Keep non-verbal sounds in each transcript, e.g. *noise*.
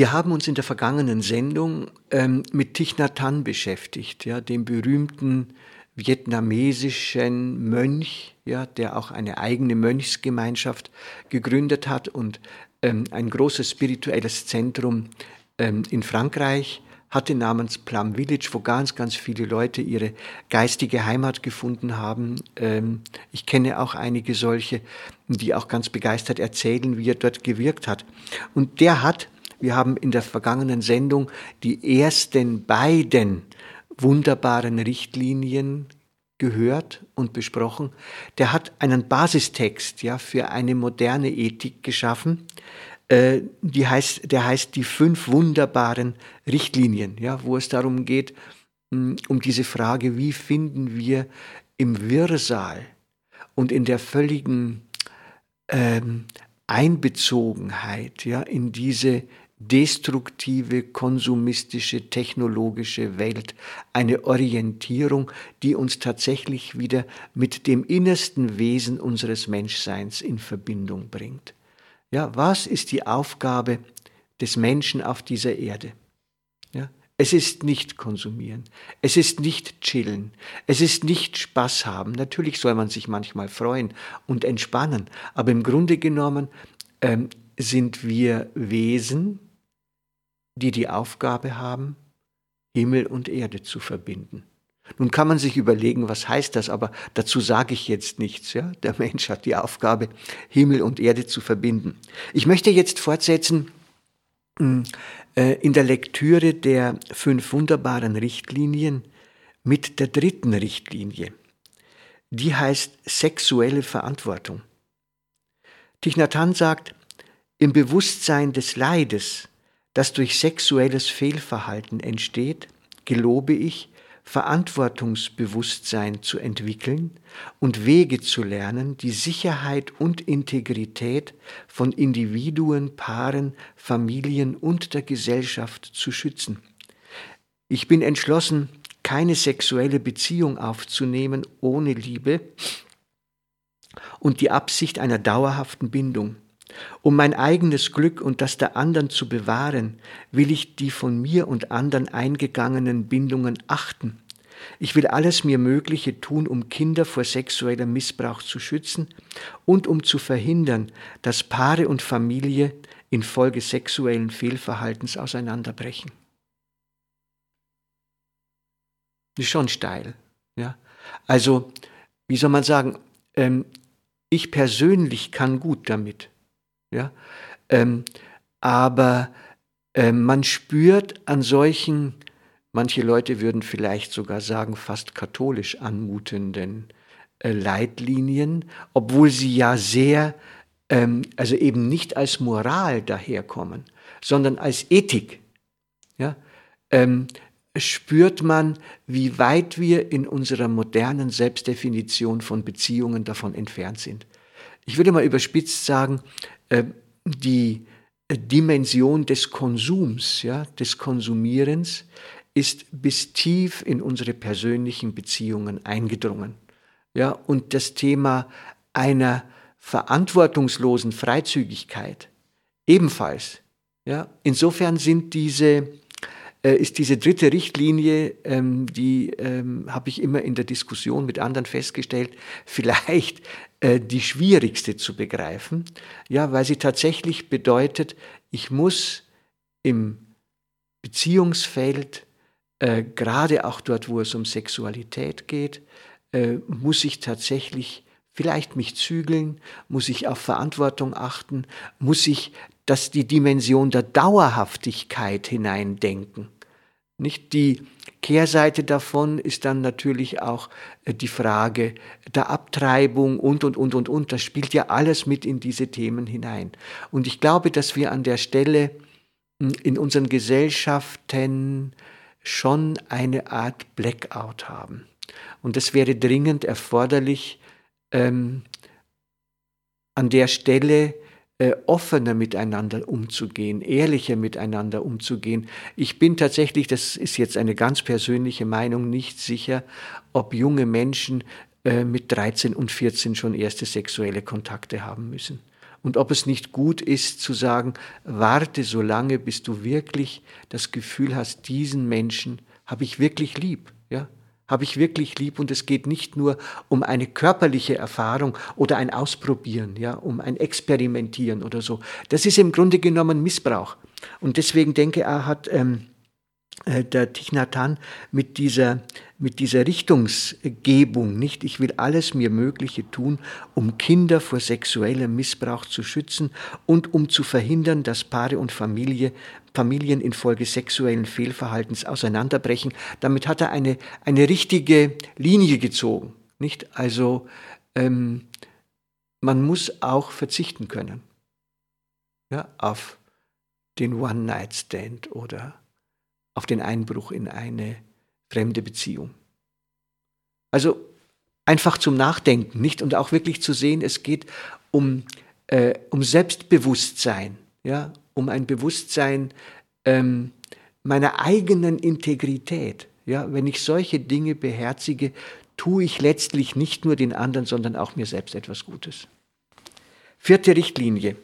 Wir haben uns in der vergangenen Sendung ähm, mit Thich Nhat Hanh beschäftigt, ja, dem berühmten vietnamesischen Mönch, ja, der auch eine eigene Mönchsgemeinschaft gegründet hat und ähm, ein großes spirituelles Zentrum ähm, in Frankreich hatte namens Plum Village, wo ganz, ganz viele Leute ihre geistige Heimat gefunden haben. Ähm, ich kenne auch einige solche, die auch ganz begeistert erzählen, wie er dort gewirkt hat. Und der hat wir haben in der vergangenen Sendung die ersten beiden wunderbaren Richtlinien gehört und besprochen. Der hat einen Basistext ja, für eine moderne Ethik geschaffen. Äh, die heißt, der heißt die fünf wunderbaren Richtlinien, ja, wo es darum geht, hm, um diese Frage, wie finden wir im Wirrsal und in der völligen ähm, Einbezogenheit ja, in diese destruktive, konsumistische, technologische Welt, eine Orientierung, die uns tatsächlich wieder mit dem innersten Wesen unseres Menschseins in Verbindung bringt. Ja, was ist die Aufgabe des Menschen auf dieser Erde? Ja, es ist nicht konsumieren, es ist nicht chillen, es ist nicht Spaß haben. Natürlich soll man sich manchmal freuen und entspannen, aber im Grunde genommen ähm, sind wir Wesen, die die Aufgabe haben, Himmel und Erde zu verbinden. Nun kann man sich überlegen, was heißt das, aber dazu sage ich jetzt nichts. Ja? Der Mensch hat die Aufgabe, Himmel und Erde zu verbinden. Ich möchte jetzt fortsetzen hm, äh, in der Lektüre der fünf wunderbaren Richtlinien mit der dritten Richtlinie. Die heißt sexuelle Verantwortung. Hanh sagt, im Bewusstsein des Leides das durch sexuelles Fehlverhalten entsteht, gelobe ich, Verantwortungsbewusstsein zu entwickeln und Wege zu lernen, die Sicherheit und Integrität von Individuen, Paaren, Familien und der Gesellschaft zu schützen. Ich bin entschlossen, keine sexuelle Beziehung aufzunehmen ohne Liebe und die Absicht einer dauerhaften Bindung. Um mein eigenes Glück und das der anderen zu bewahren, will ich die von mir und anderen eingegangenen Bindungen achten. Ich will alles mir Mögliche tun, um Kinder vor sexuellem Missbrauch zu schützen und um zu verhindern, dass Paare und Familie infolge sexuellen Fehlverhaltens auseinanderbrechen. Das ist schon steil. Ja? Also, wie soll man sagen, ähm, ich persönlich kann gut damit. Ja? Ähm, aber äh, man spürt an solchen, manche Leute würden vielleicht sogar sagen, fast katholisch anmutenden äh, Leitlinien, obwohl sie ja sehr, ähm, also eben nicht als Moral daherkommen, sondern als Ethik. Ja? Ähm, spürt man, wie weit wir in unserer modernen Selbstdefinition von Beziehungen davon entfernt sind. Ich würde mal überspitzt sagen, die Dimension des Konsums, ja, des Konsumierens, ist bis tief in unsere persönlichen Beziehungen eingedrungen. Ja, und das Thema einer verantwortungslosen Freizügigkeit ebenfalls. Ja, insofern sind diese äh, ist diese dritte Richtlinie, ähm, die ähm, habe ich immer in der Diskussion mit anderen festgestellt, vielleicht äh, die schwierigste zu begreifen, ja, weil sie tatsächlich bedeutet, ich muss im Beziehungsfeld, äh, gerade auch dort, wo es um Sexualität geht, äh, muss ich tatsächlich vielleicht mich zügeln, muss ich auf Verantwortung achten, muss ich dass die Dimension der Dauerhaftigkeit hineindenken. Nicht die Kehrseite davon ist dann natürlich auch äh, die Frage der Abtreibung und, und, und, und, und. Das spielt ja alles mit in diese Themen hinein. Und ich glaube, dass wir an der Stelle hm, in unseren Gesellschaften schon eine Art Blackout haben. Und es wäre dringend erforderlich, ähm, an der Stelle äh, offener miteinander umzugehen, ehrlicher miteinander umzugehen. Ich bin tatsächlich, das ist jetzt eine ganz persönliche Meinung, nicht sicher, ob junge Menschen äh, mit 13 und 14 schon erste sexuelle Kontakte haben müssen. Und ob es nicht gut ist zu sagen, warte so lange, bis du wirklich das Gefühl hast, diesen Menschen habe ich wirklich lieb. Ja? Habe ich wirklich lieb und es geht nicht nur um eine körperliche Erfahrung oder ein Ausprobieren, ja, um ein Experimentieren oder so. Das ist im Grunde genommen Missbrauch. Und deswegen denke ich, hat ähm, äh, der Hanh mit dieser, mit dieser Richtungsgebung, nicht? Ich will alles mir Mögliche tun, um Kinder vor sexuellem Missbrauch zu schützen und um zu verhindern, dass Paare und Familie, Familien infolge sexuellen Fehlverhaltens auseinanderbrechen. Damit hat er eine, eine richtige Linie gezogen, nicht? Also, ähm, man muss auch verzichten können, ja, auf den One-Night-Stand oder auf den Einbruch in eine fremde Beziehung. Also einfach zum Nachdenken, nicht? Und auch wirklich zu sehen, es geht um, äh, um Selbstbewusstsein, ja, um ein Bewusstsein ähm, meiner eigenen Integrität. Ja, wenn ich solche Dinge beherzige, tue ich letztlich nicht nur den anderen, sondern auch mir selbst etwas Gutes. Vierte Richtlinie.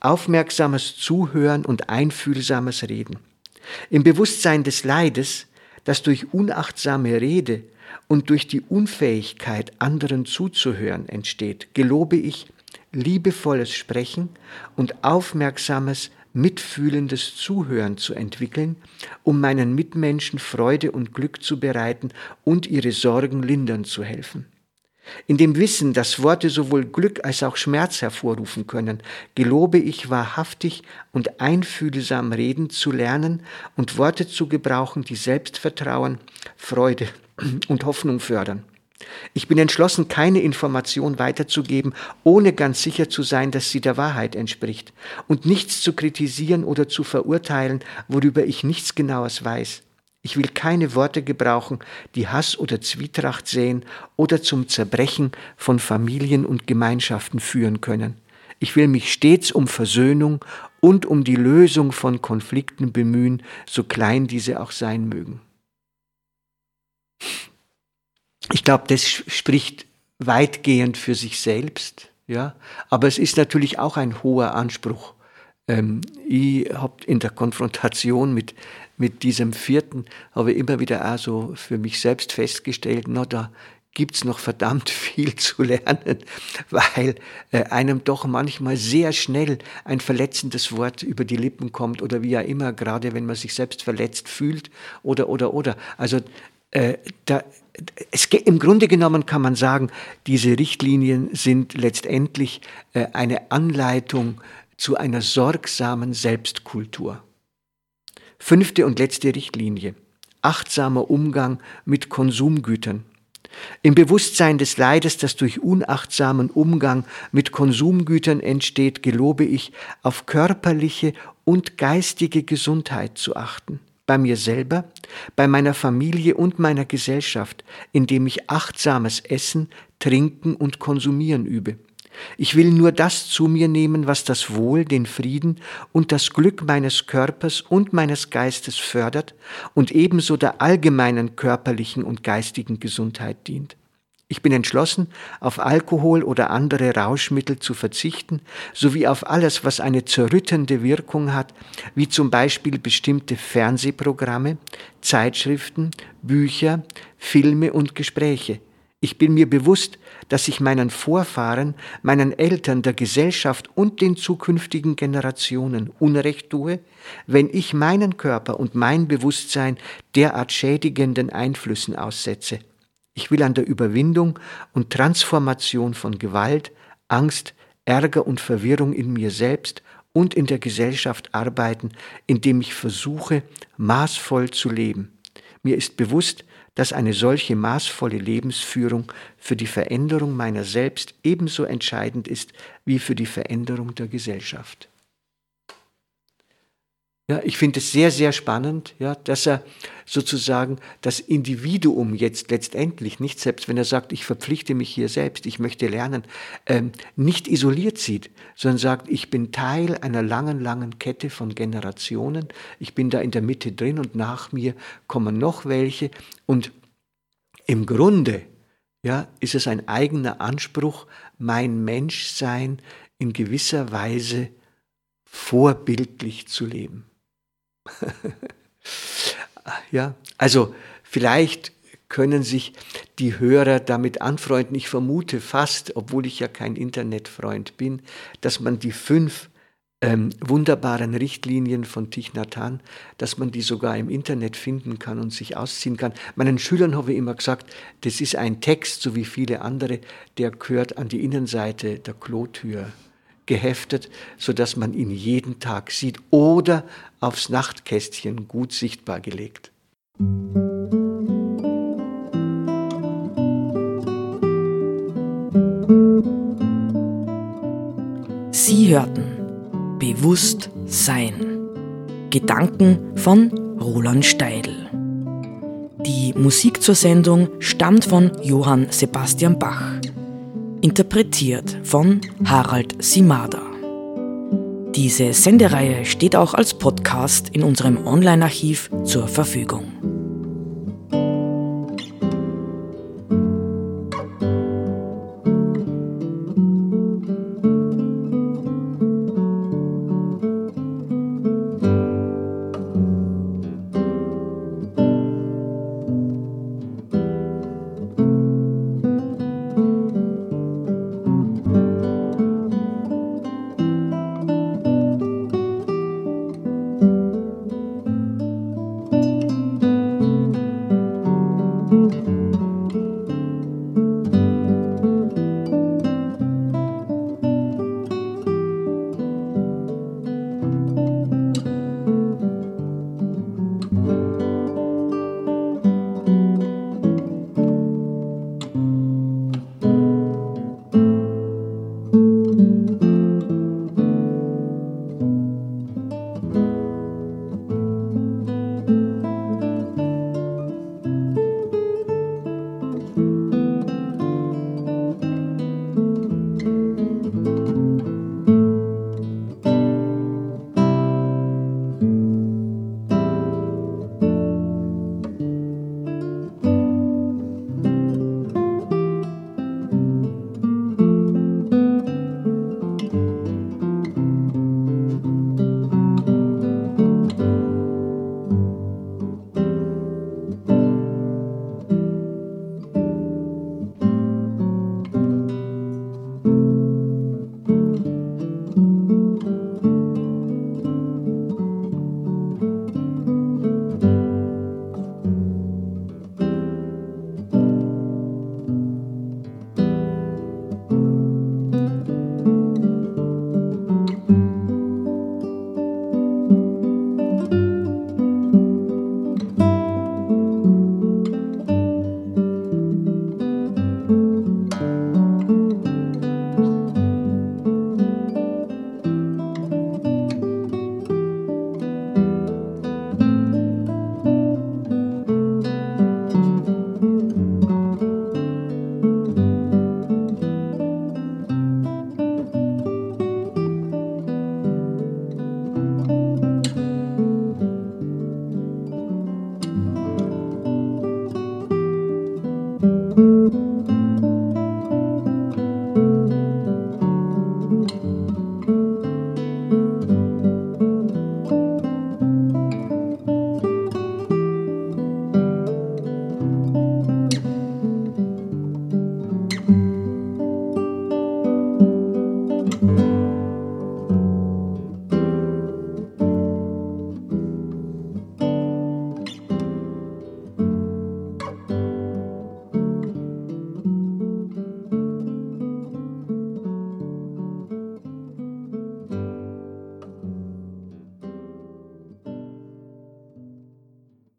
Aufmerksames Zuhören und einfühlsames Reden. Im Bewusstsein des Leides, das durch unachtsame Rede und durch die Unfähigkeit, anderen zuzuhören, entsteht, gelobe ich, liebevolles Sprechen und aufmerksames, mitfühlendes Zuhören zu entwickeln, um meinen Mitmenschen Freude und Glück zu bereiten und ihre Sorgen lindern zu helfen. In dem Wissen, dass Worte sowohl Glück als auch Schmerz hervorrufen können, gelobe ich wahrhaftig und einfühlsam reden zu lernen und Worte zu gebrauchen, die Selbstvertrauen, Freude *clears throat* und Hoffnung fördern. Ich bin entschlossen, keine Information weiterzugeben, ohne ganz sicher zu sein, dass sie der Wahrheit entspricht, und nichts zu kritisieren oder zu verurteilen, worüber ich nichts Genaues weiß. Ich will keine Worte gebrauchen, die Hass oder Zwietracht säen oder zum Zerbrechen von Familien und Gemeinschaften führen können. Ich will mich stets um Versöhnung und um die Lösung von Konflikten bemühen, so klein diese auch sein mögen. Ich glaube, das spricht weitgehend für sich selbst, ja, aber es ist natürlich auch ein hoher Anspruch. Ähm, ich habe in der Konfrontation mit mit diesem vierten habe ich immer wieder auch so für mich selbst festgestellt, na, da gibt's noch verdammt *laughs* viel zu lernen, weil äh, einem doch manchmal sehr schnell ein verletzendes Wort über die Lippen kommt oder wie ja immer, gerade wenn man sich selbst verletzt fühlt oder, oder, oder. Also äh, da, es, im Grunde genommen kann man sagen, diese Richtlinien sind letztendlich äh, eine Anleitung zu einer sorgsamen Selbstkultur. Fünfte und letzte Richtlinie. Achtsamer Umgang mit Konsumgütern. Im Bewusstsein des Leides, das durch unachtsamen Umgang mit Konsumgütern entsteht, gelobe ich, auf körperliche und geistige Gesundheit zu achten. Bei mir selber, bei meiner Familie und meiner Gesellschaft, indem ich achtsames Essen, Trinken und Konsumieren übe. Ich will nur das zu mir nehmen, was das Wohl, den Frieden und das Glück meines Körpers und meines Geistes fördert und ebenso der allgemeinen körperlichen und geistigen Gesundheit dient. Ich bin entschlossen, auf Alkohol oder andere Rauschmittel zu verzichten, sowie auf alles, was eine zerrüttende Wirkung hat, wie zum Beispiel bestimmte Fernsehprogramme, Zeitschriften, Bücher, Filme und Gespräche. Ich bin mir bewusst, dass ich meinen Vorfahren, meinen Eltern, der Gesellschaft und den zukünftigen Generationen Unrecht tue, wenn ich meinen Körper und mein Bewusstsein derart schädigenden Einflüssen aussetze. Ich will an der Überwindung und Transformation von Gewalt, Angst, Ärger und Verwirrung in mir selbst und in der Gesellschaft arbeiten, indem ich versuche, maßvoll zu leben. Mir ist bewusst, dass eine solche maßvolle Lebensführung für die Veränderung meiner selbst ebenso entscheidend ist wie für die Veränderung der Gesellschaft. Ja, ich finde es sehr, sehr spannend, ja, dass er sozusagen das Individuum jetzt letztendlich nicht, selbst wenn er sagt, ich verpflichte mich hier selbst, ich möchte lernen, ähm, nicht isoliert sieht, sondern sagt, ich bin Teil einer langen, langen Kette von Generationen, ich bin da in der Mitte drin und nach mir kommen noch welche und im Grunde ja, ist es ein eigener Anspruch, mein Menschsein in gewisser Weise vorbildlich zu leben. *laughs* ja, also vielleicht können sich die Hörer damit anfreunden. Ich vermute fast, obwohl ich ja kein Internetfreund bin, dass man die fünf ähm, wunderbaren Richtlinien von Thich Nhat Hanh, dass man die sogar im Internet finden kann und sich ausziehen kann. Meinen Schülern habe ich immer gesagt, das ist ein Text, so wie viele andere, der gehört an die Innenseite der Klotür geheftet, sodass man ihn jeden Tag sieht oder aufs Nachtkästchen gut sichtbar gelegt. Sie hörten Bewusst Sein. Gedanken von Roland Steidl. Die Musik zur Sendung stammt von Johann Sebastian Bach interpretiert von Harald Simada. Diese Sendereihe steht auch als Podcast in unserem Online-Archiv zur Verfügung.